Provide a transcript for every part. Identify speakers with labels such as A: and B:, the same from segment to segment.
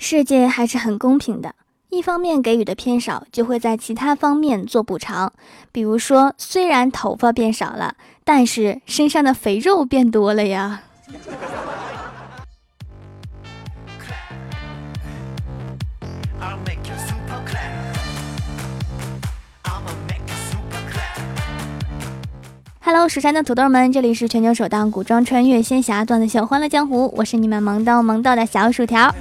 A: 世界还是很公平的，一方面给予的偏少，就会在其他方面做补偿。比如说，虽然头发变少了，但是身上的肥肉变多了呀。Hello，蜀山的土豆们，这里是全球首档古装穿越仙侠段子秀《欢乐江湖》，我是你们萌逗萌逗的小薯条。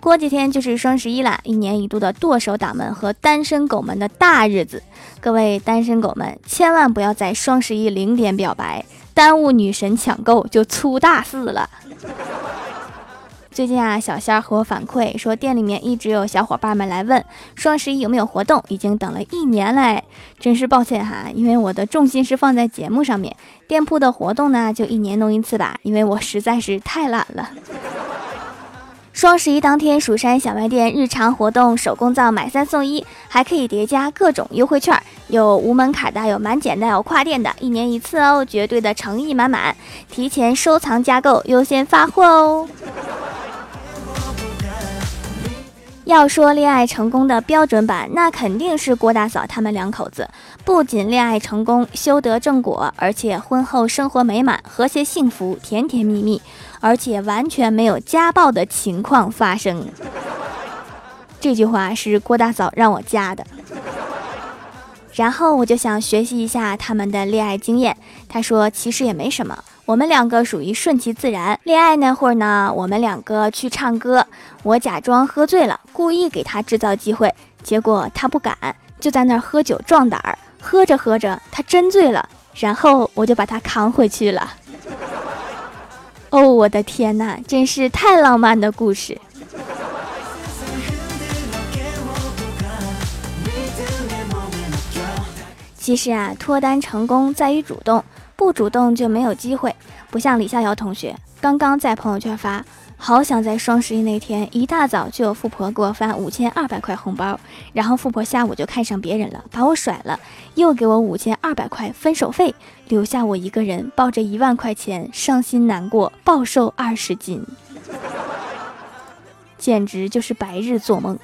A: 过几天就是双十一啦，一年一度的剁手党们和单身狗们的大日子。各位单身狗们，千万不要在双十一零点表白，耽误女神抢购就出大事了。最近啊，小仙儿和我反馈说，店里面一直有小伙伴们来问双十一有没有活动，已经等了一年嘞，真是抱歉哈，因为我的重心是放在节目上面，店铺的活动呢就一年弄一次吧，因为我实在是太懒了。双十一当天，蜀山小卖店日常活动，手工皂买三送一，还可以叠加各种优惠券，有无门槛的，有满减的，有跨店的，一年一次哦，绝对的诚意满满，提前收藏加购，优先发货哦。要说恋爱成功的标准版，那肯定是郭大嫂他们两口子。不仅恋爱成功，修得正果，而且婚后生活美满、和谐幸福、甜甜蜜蜜，而且完全没有家暴的情况发生。这句话是郭大嫂让我加的。然后我就想学习一下他们的恋爱经验。他说：“其实也没什么。”我们两个属于顺其自然。恋爱那会儿呢，我们两个去唱歌，我假装喝醉了，故意给他制造机会，结果他不敢，就在那儿喝酒壮胆儿。喝着喝着，他真醉了，然后我就把他扛回去了。哦，我的天哪，真是太浪漫的故事。其实啊，脱单成功在于主动。不主动就没有机会，不像李逍遥同学，刚刚在朋友圈发，好想在双十一那天一大早就有富婆给我发五千二百块红包，然后富婆下午就看上别人了，把我甩了，又给我五千二百块分手费，留下我一个人抱着一万块钱，伤心难过，暴瘦二十斤，简直就是白日做梦。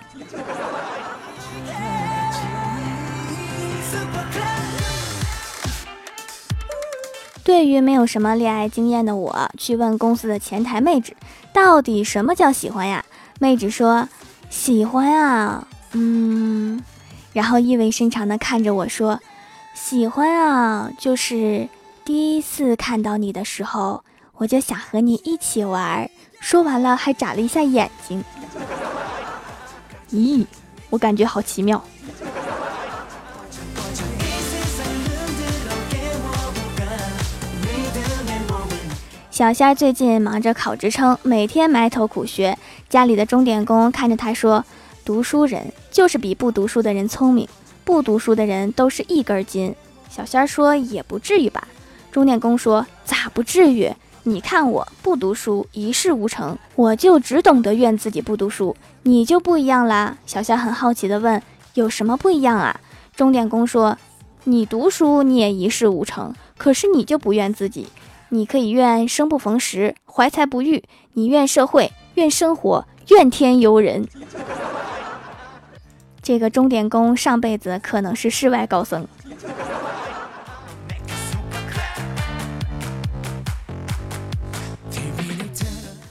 A: 对于没有什么恋爱经验的我，去问公司的前台妹纸，到底什么叫喜欢呀？妹纸说：“喜欢啊，嗯。”然后意味深长地看着我说：“喜欢啊，就是第一次看到你的时候，我就想和你一起玩。”说完了还眨了一下眼睛。咦，我感觉好奇妙。小仙儿最近忙着考职称，每天埋头苦学。家里的钟点工看着他说：“读书人就是比不读书的人聪明，不读书的人都是一根筋。”小仙儿说：“也不至于吧？”钟点工说：“咋不至于？你看我不读书一事无成，我就只懂得怨自己不读书，你就不一样啦。”小仙很好奇地问：“有什么不一样啊？”钟点工说：“你读书你也一事无成，可是你就不怨自己。”你可以怨生不逢时，怀才不遇；你怨社会，怨生活，怨天尤人。这个钟点工上辈子可能是世外高僧。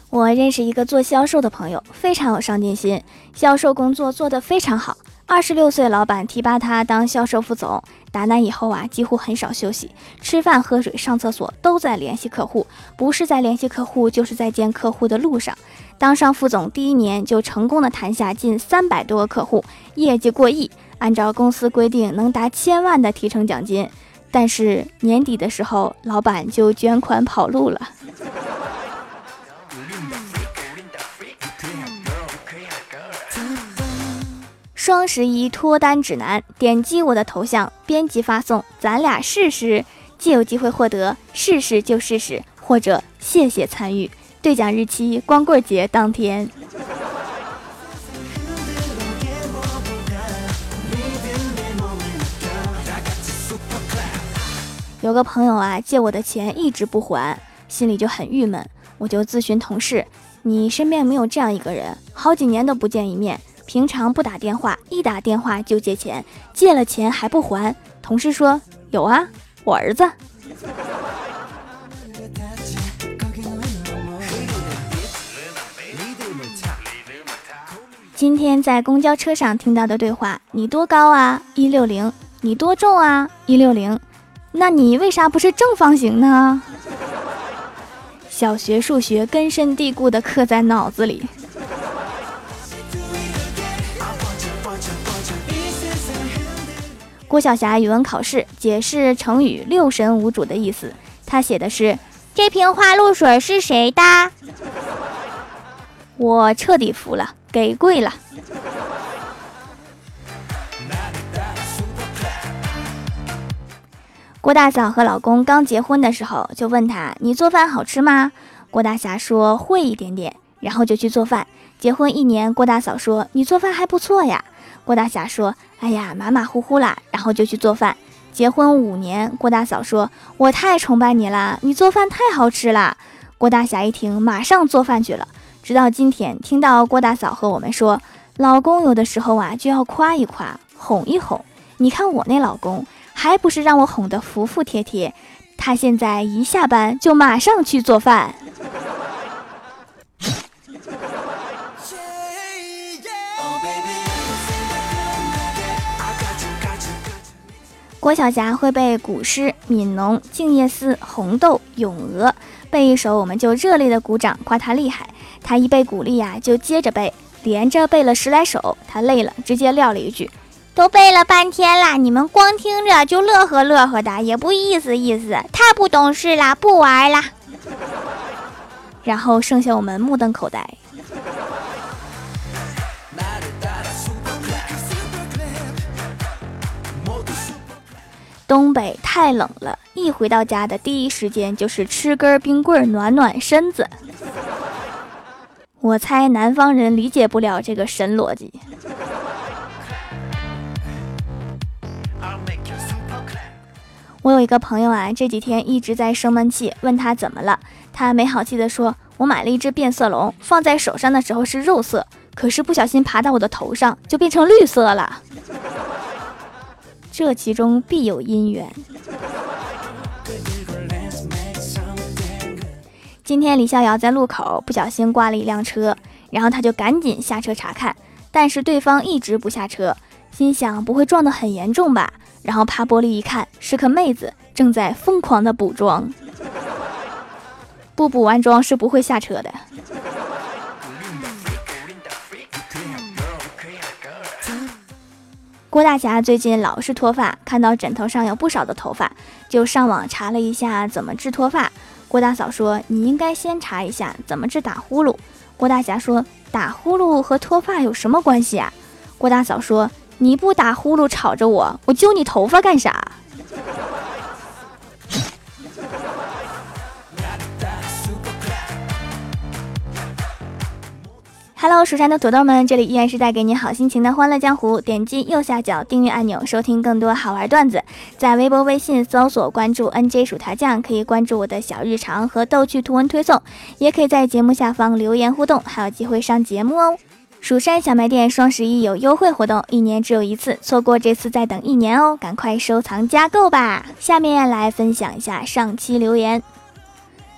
A: 我认识一个做销售的朋友，非常有上进心，销售工作做得非常好。二十六岁，老板提拔他当销售副总。打那以后啊，几乎很少休息，吃饭、喝水、上厕所都在联系客户，不是在联系客户，就是在见客户的路上。当上副总第一年，就成功的谈下近三百多个客户，业绩过亿，按照公司规定能达千万的提成奖金。但是年底的时候，老板就卷款跑路了。双十一脱单指南，点击我的头像编辑发送，咱俩试试，就有机会获得试试就试试，或者谢谢参与。兑奖日期光棍节当天。有个朋友啊，借我的钱一直不还，心里就很郁闷，我就咨询同事。你身边没有这样一个人，好几年都不见一面，平常不打电话，一打电话就借钱，借了钱还不还。同事说有啊，我儿子。今天在公交车上听到的对话：你多高啊？一六零。你多重啊？一六零。那你为啥不是正方形呢？小学数学根深蒂固的刻在脑子里。郭晓霞语文考试解释成语“六神无主”的意思，他写的是：“这瓶花露水是谁的？”我彻底服了，给跪了。郭大嫂和老公刚结婚的时候，就问他：“你做饭好吃吗？”郭大侠说：“会一点点。”然后就去做饭。结婚一年，郭大嫂说：“你做饭还不错呀。”郭大侠说：“哎呀，马马虎虎啦。”然后就去做饭。结婚五年，郭大嫂说：“我太崇拜你啦，你做饭太好吃啦。”郭大侠一听，马上做饭去了。直到今天，听到郭大嫂和我们说：“老公有的时候啊，就要夸一夸，哄一哄。你看我那老公。”还不是让我哄得服服帖帖，他现在一下班就马上去做饭。郭晓霞会背古诗《悯农》《静夜思》《红豆》《咏鹅》，背一首我们就热烈的鼓掌，夸他厉害。他一被鼓励呀，就接着背，连着背了十来首。他累了，直接撂了一句。都背了半天了，你们光听着就乐呵乐呵的，也不意思意思，太不懂事了，不玩了。然后剩下我们目瞪口呆。东北太冷了，一回到家的第一时间就是吃根冰棍暖暖身子。我猜南方人理解不了这个神逻辑。我有一个朋友啊，这几天一直在生闷气，问他怎么了，他没好气的说：“我买了一只变色龙，放在手上的时候是肉色，可是不小心爬到我的头上，就变成绿色了。这其中必有因缘。”今天李逍遥在路口不小心挂了一辆车，然后他就赶紧下车查看，但是对方一直不下车，心想不会撞得很严重吧。然后爬玻璃一看，是个妹子正在疯狂的补妆，不补完妆是不会下车的。郭大侠最近老是脱发，看到枕头上有不少的头发，就上网查了一下怎么治脱发。郭大嫂说：“你应该先查一下怎么治打呼噜。”郭大侠说：“打呼噜和脱发有什么关系啊？”郭大嫂说。你不打呼噜吵着我，我揪你头发干啥？Hello，蜀山的土豆们，这里依然是带给你好心情的欢乐江湖。点击右下角订阅按钮，收听更多好玩段子。在微博、微信搜索关注 NJ 薯条酱，可以关注我的小日常和逗趣图文推送，也可以在节目下方留言互动，还有机会上节目哦。蜀山小卖店双十一有优惠活动，一年只有一次，错过这次再等一年哦，赶快收藏加购吧！下面来分享一下上期留言。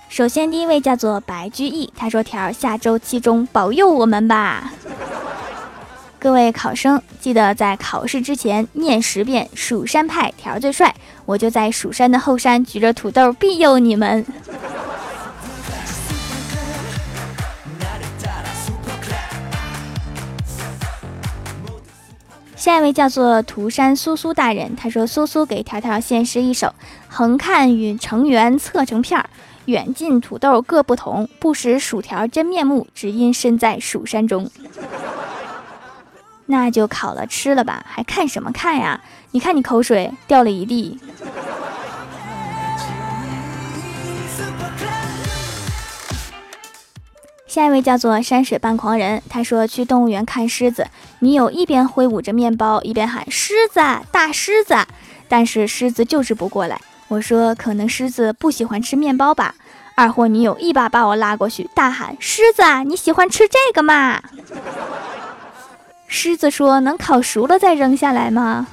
A: 首先第一位叫做白居易，他说：“条下周期中保佑我们吧。”各位考生记得在考试之前念十遍“蜀山派条最帅”，我就在蜀山的后山举着土豆庇佑你们。下一位叫做涂山苏苏大人，他说：“苏苏给条条献诗一首：横看与成圆侧成片儿，远近土豆各不同，不识薯条真面目，只因身在蜀山中。那就烤了吃了吧，还看什么看呀？你看你口水掉了一地。”下一位叫做山水半狂人，他说去动物园看狮子，女友一边挥舞着面包，一边喊狮子大狮子，但是狮子就是不过来。我说可能狮子不喜欢吃面包吧，二货女友一把把我拉过去，大喊：“狮子，你喜欢吃这个吗？”狮子说：“能烤熟了再扔下来吗？”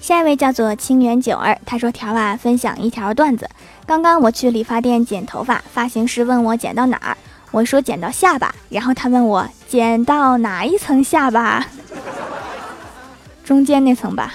A: 下一位叫做清源九儿，他说：“条啊，分享一条段子。刚刚我去理发店剪头发，发型师问我剪到哪儿，我说剪到下巴，然后他问我剪到哪一层下巴，中间那层吧。”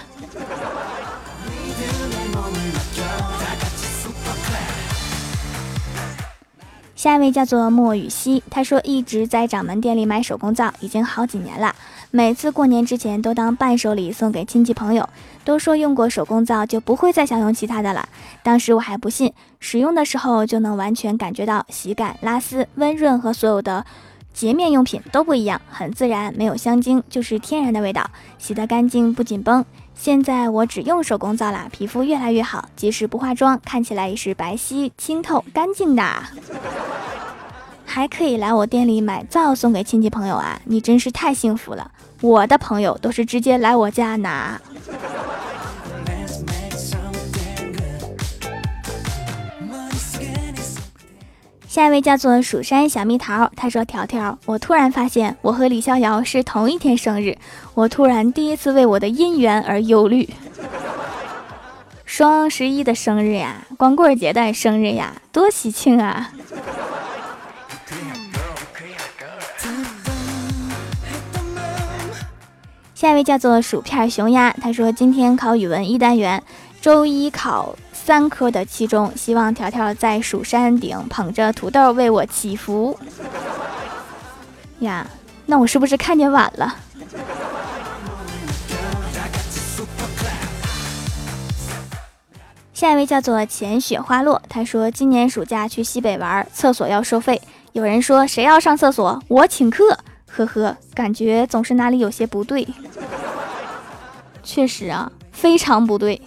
A: 下一位叫做莫雨熙，他说一直在掌门店里买手工皂，已经好几年了。每次过年之前都当伴手礼送给亲戚朋友，都说用过手工皂就不会再想用其他的了。当时我还不信，使用的时候就能完全感觉到洗感、拉丝、温润和所有的洁面用品都不一样，很自然，没有香精，就是天然的味道，洗得干净不紧绷。现在我只用手工皂啦，皮肤越来越好，即使不化妆，看起来也是白皙、清透、干净的。还可以来我店里买皂送给亲戚朋友啊！你真是太幸福了，我的朋友都是直接来我家拿。下一位叫做蜀山小蜜桃，他说：“条条，我突然发现我和李逍遥是同一天生日，我突然第一次为我的姻缘而忧虑。双十一的生日呀，光棍节的生日呀，多喜庆啊！”下一位叫做薯片熊鸭，他说：“今天考语文一单元，周一考。”三科的期中，希望条条在蜀山顶捧着土豆为我祈福 呀。那我是不是看见晚了？下一位叫做浅雪花落，他说今年暑假去西北玩，厕所要收费。有人说谁要上厕所，我请客。呵呵，感觉总是哪里有些不对。确实啊，非常不对。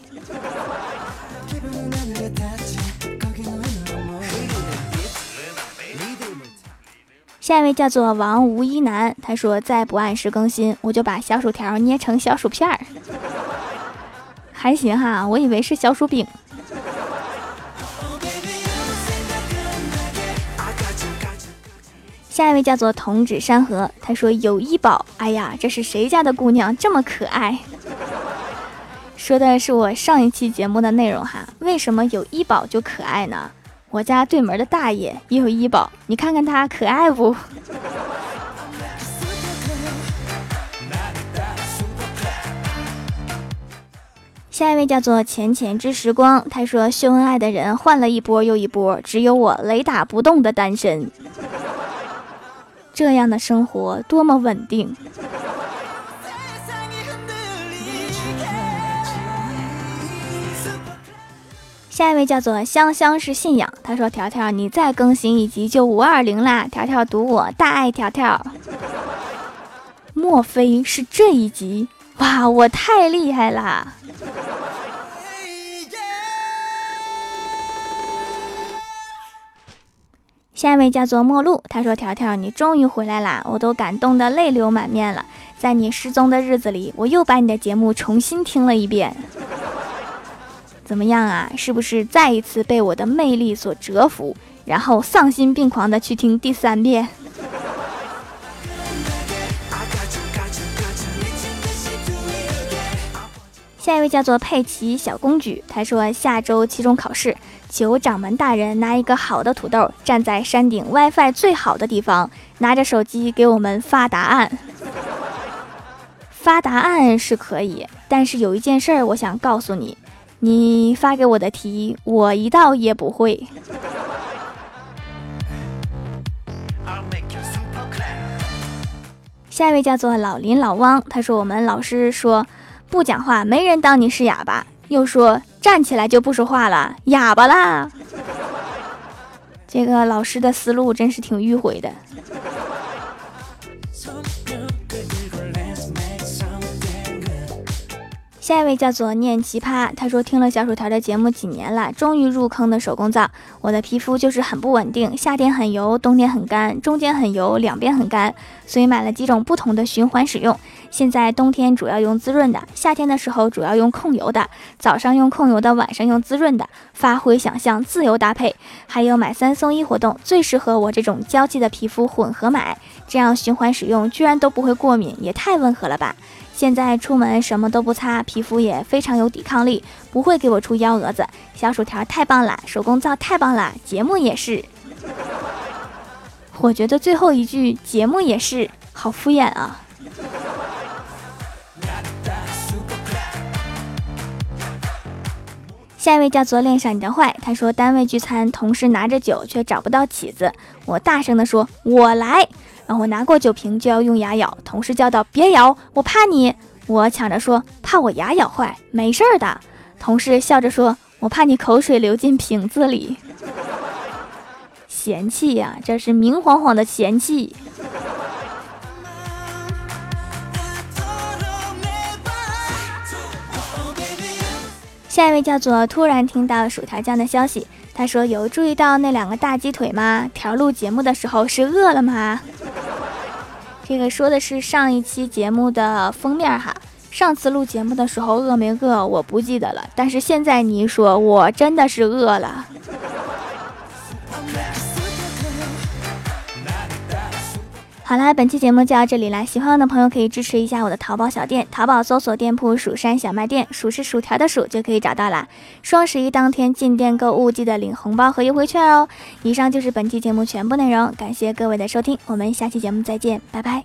A: 下一位叫做王吴一男，他说再不按时更新，我就把小薯条捏成小薯片儿。还行哈，我以为是小薯饼。下一位叫做童子山河，他说有医保，哎呀，这是谁家的姑娘这么可爱？说的是我上一期节目的内容哈，为什么有医保就可爱呢？我家对门的大爷也有医保，你看看他可爱不？下一位叫做浅浅之时光，他说秀恩爱的人换了一波又一波，只有我雷打不动的单身。这样的生活多么稳定。下一位叫做香香是信仰，他说：“条条，你再更新一集就五二零啦！条条读我大爱条条，莫非是这一集？哇，我太厉害啦！”下一位叫做陌路，他说：“条条，你终于回来啦，我都感动得泪流满面了。在你失踪的日子里，我又把你的节目重新听了一遍。”怎么样啊？是不是再一次被我的魅力所折服，然后丧心病狂地去听第三遍？下一位叫做佩奇小公举，他说下周期中考试，求掌门大人拿一个好的土豆，站在山顶 WiFi 最好的地方，拿着手机给我们发答案。发答案是可以，但是有一件事儿，我想告诉你。你发给我的题，我一道也不会。下一位叫做老林老汪，他说我们老师说不讲话，没人当你是哑巴，又说站起来就不说话了，哑巴啦。这个老师的思路真是挺迂回的。下一位叫做念奇葩，他说听了小薯条的节目几年了，终于入坑的手工皂。我的皮肤就是很不稳定，夏天很油，冬天很干，中间很油，两边很干，所以买了几种不同的循环使用。现在冬天主要用滋润的，夏天的时候主要用控油的，早上用控油的，晚上用滋润的，发挥想象，自由搭配。还有买三送一活动，最适合我这种娇气的皮肤混合买，这样循环使用居然都不会过敏，也太温和了吧！现在出门什么都不擦，皮皮肤也非常有抵抗力，不会给我出幺蛾子。小薯条太棒了，手工皂太棒了，节目也是。我觉得最后一句节目也是好敷衍啊。下一位叫做恋上你的坏，他说单位聚餐，同事拿着酒却找不到起子，我大声的说：“我来。”然后我拿过酒瓶就要用牙咬，同事叫道：“别咬，我怕你。”我抢着说：“怕我牙咬坏？没事儿的。”同事笑着说：“我怕你口水流进瓶子里。”嫌弃呀，这是明晃晃的嫌弃。下一位叫做突然听到薯条酱的消息，他说：“有注意到那两个大鸡腿吗？调录节目的时候是饿了吗？”这个说的是上一期节目的封面哈，上次录节目的时候饿没饿我不记得了，但是现在你一说，我真的是饿了。好啦，本期节目就到这里啦！喜欢我的朋友可以支持一下我的淘宝小店，淘宝搜索店铺“蜀山小卖店”，数是薯条的数就可以找到啦。双十一当天进店购物，记得领红包和优惠券哦。以上就是本期节目全部内容，感谢各位的收听，我们下期节目再见，拜拜。